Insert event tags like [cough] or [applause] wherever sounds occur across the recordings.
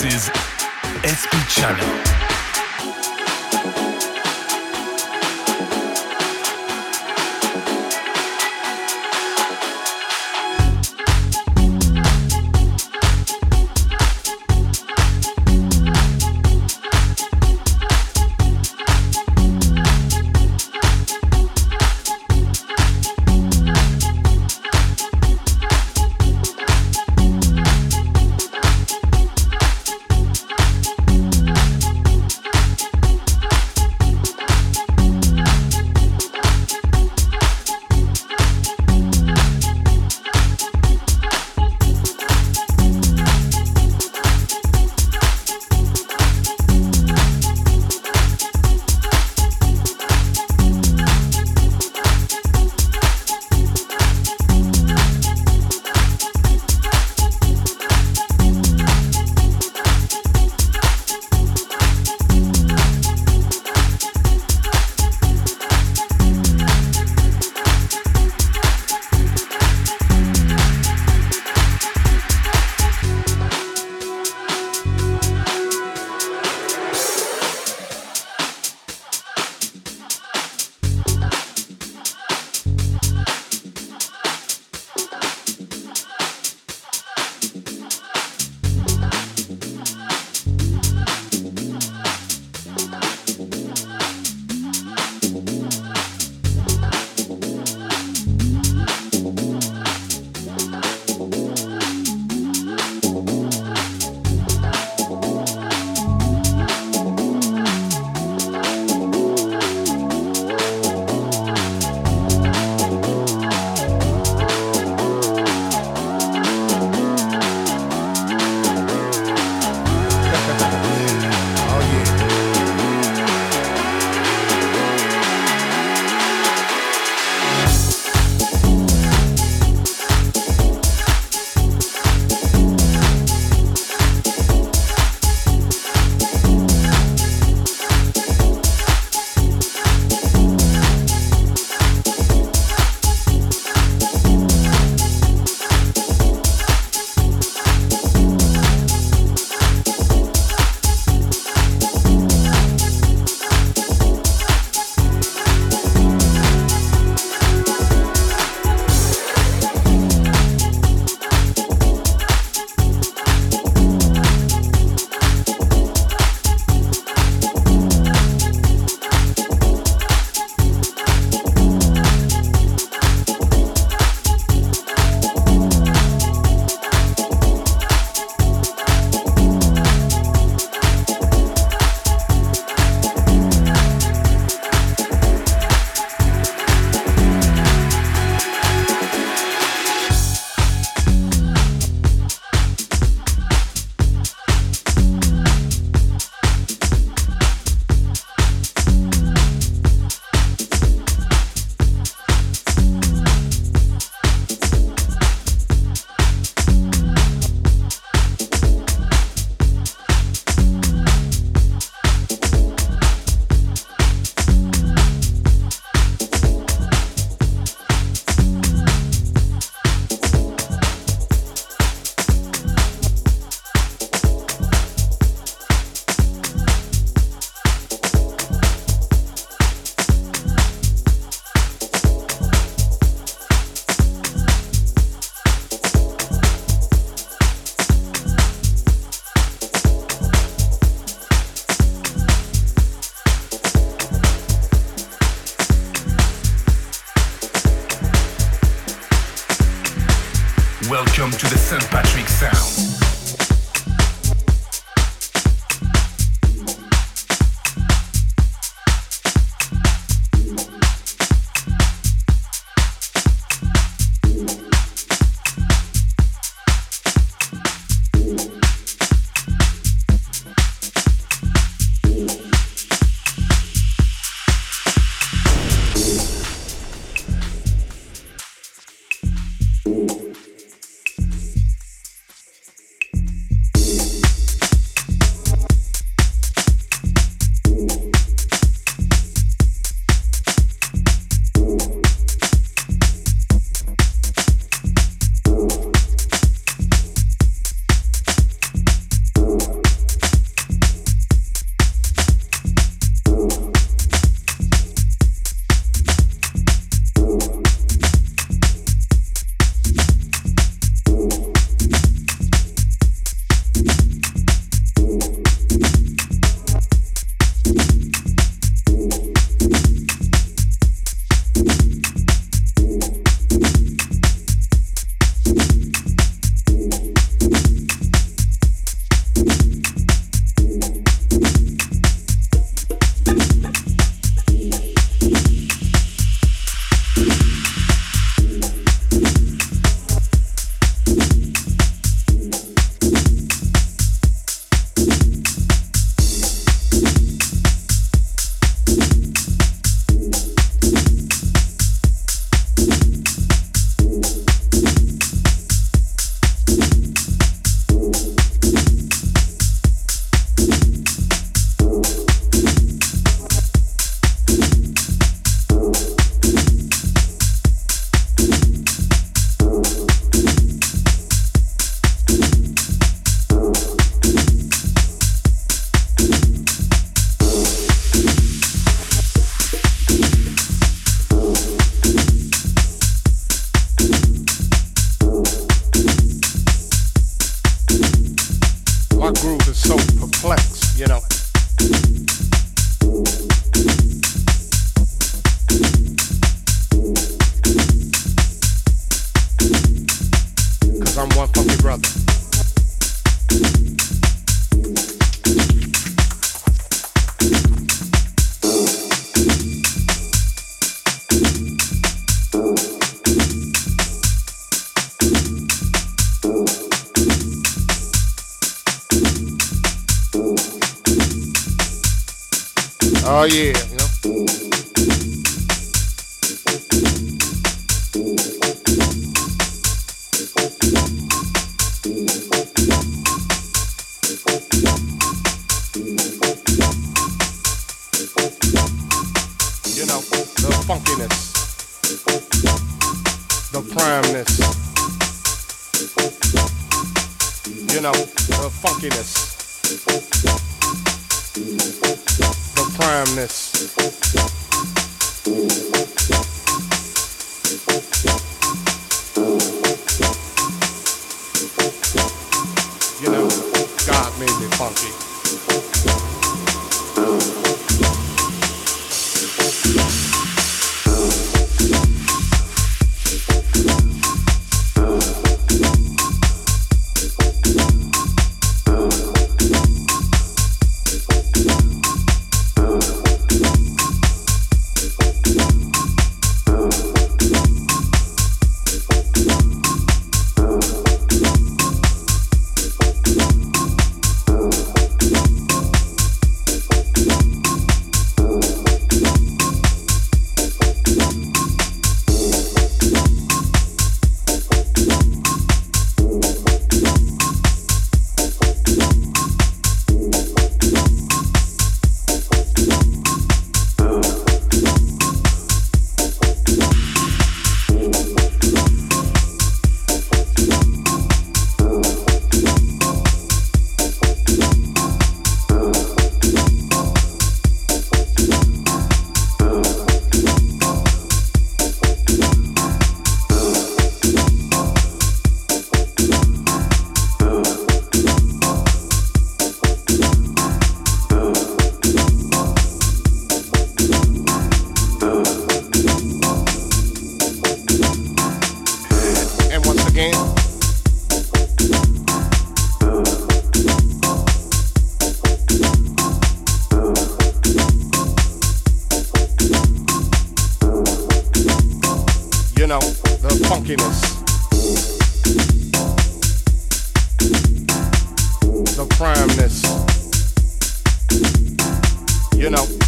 This is SP Channel. primeness. primeness. You know.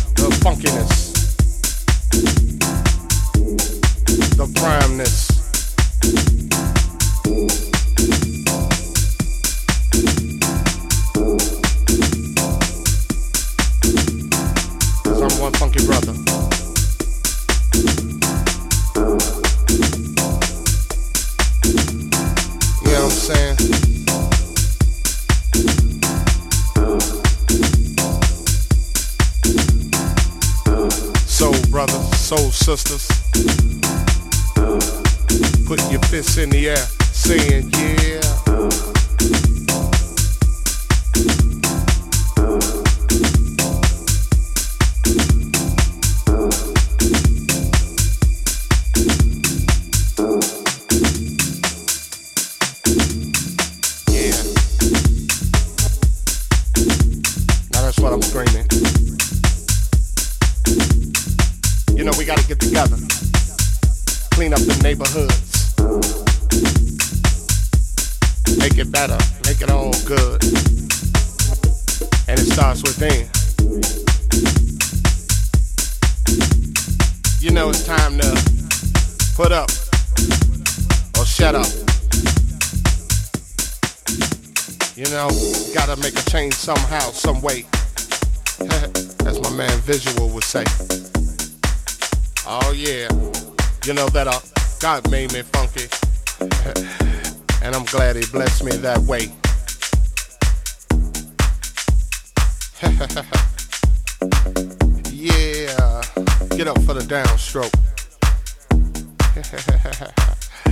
[laughs]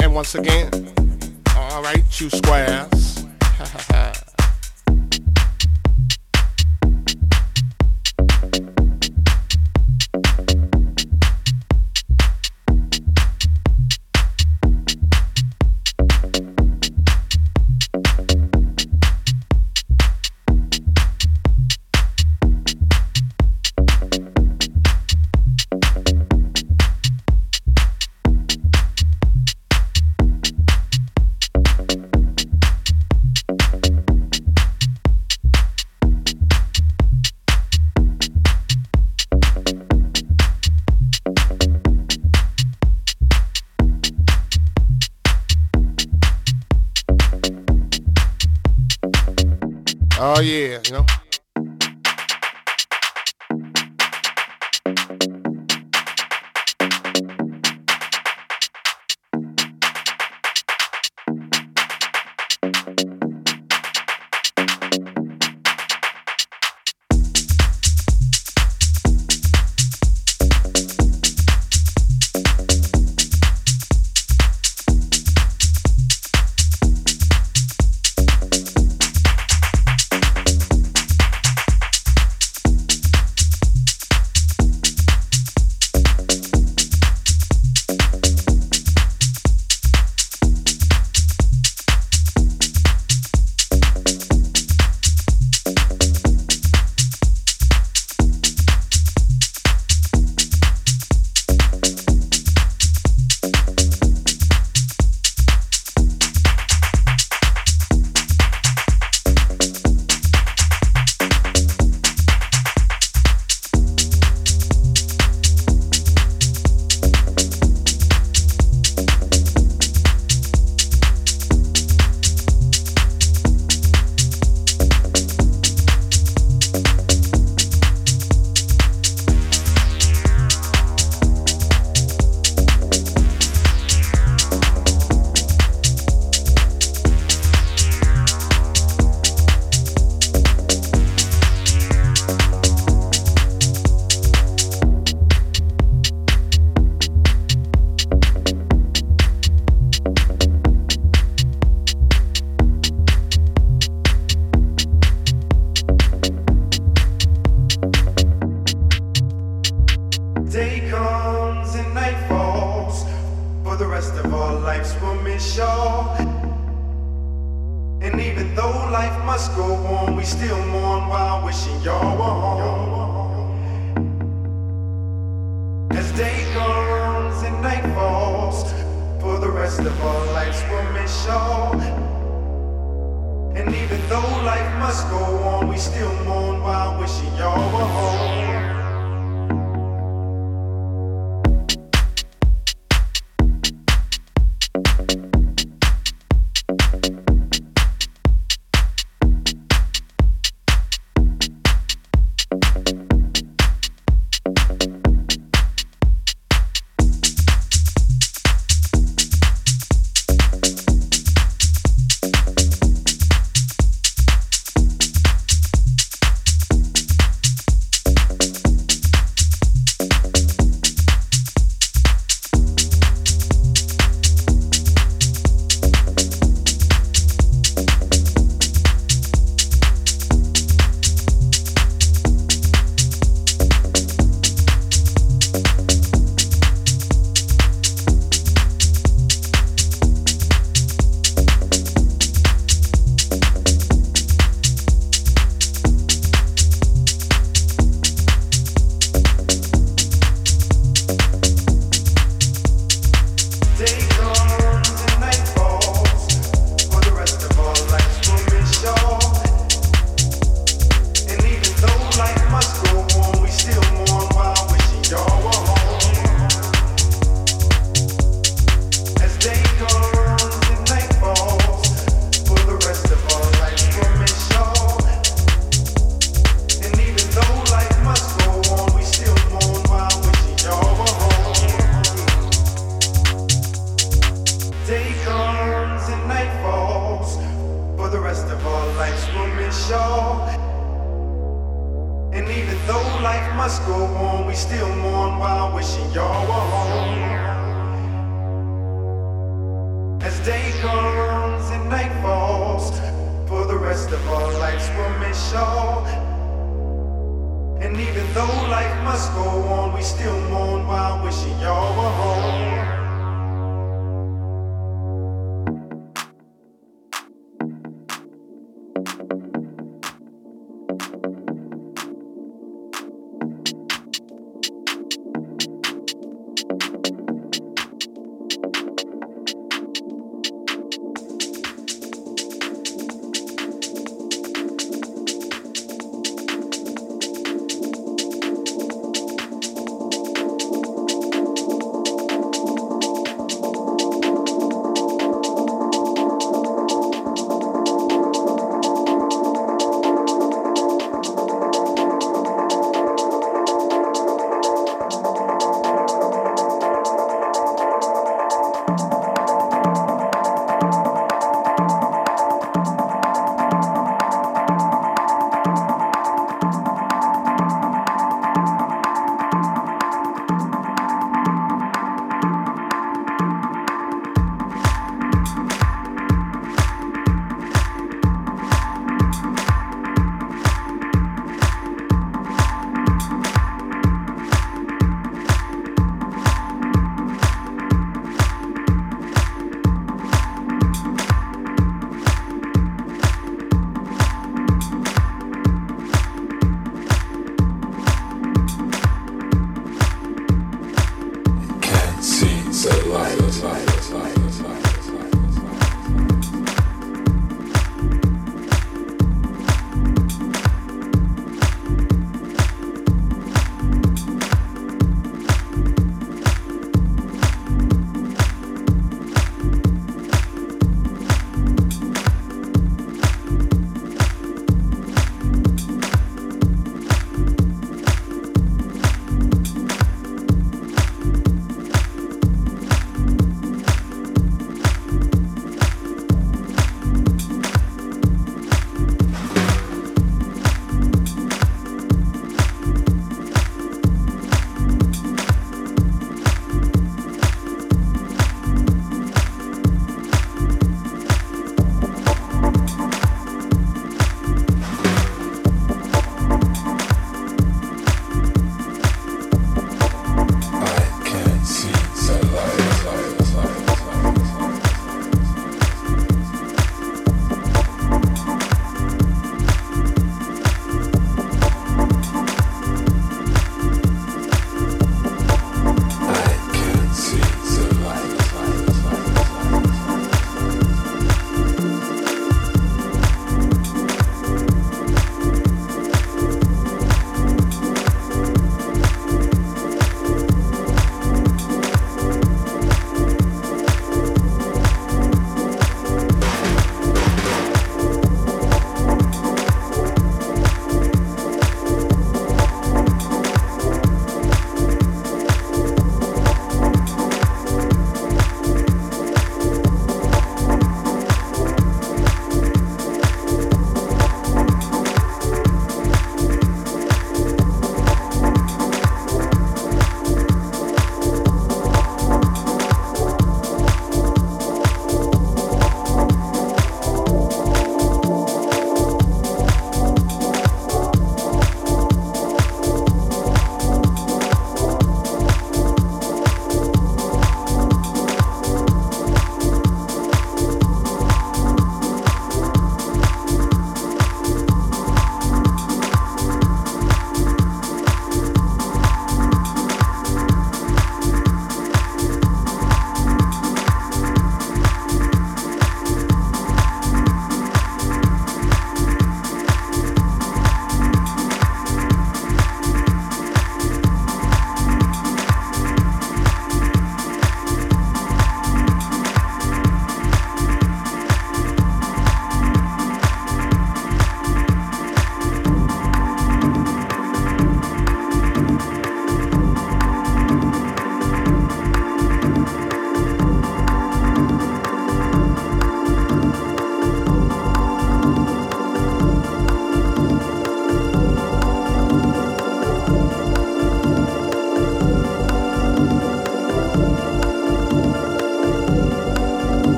and once again, all right, you squares. [laughs] Oh yeah, you know.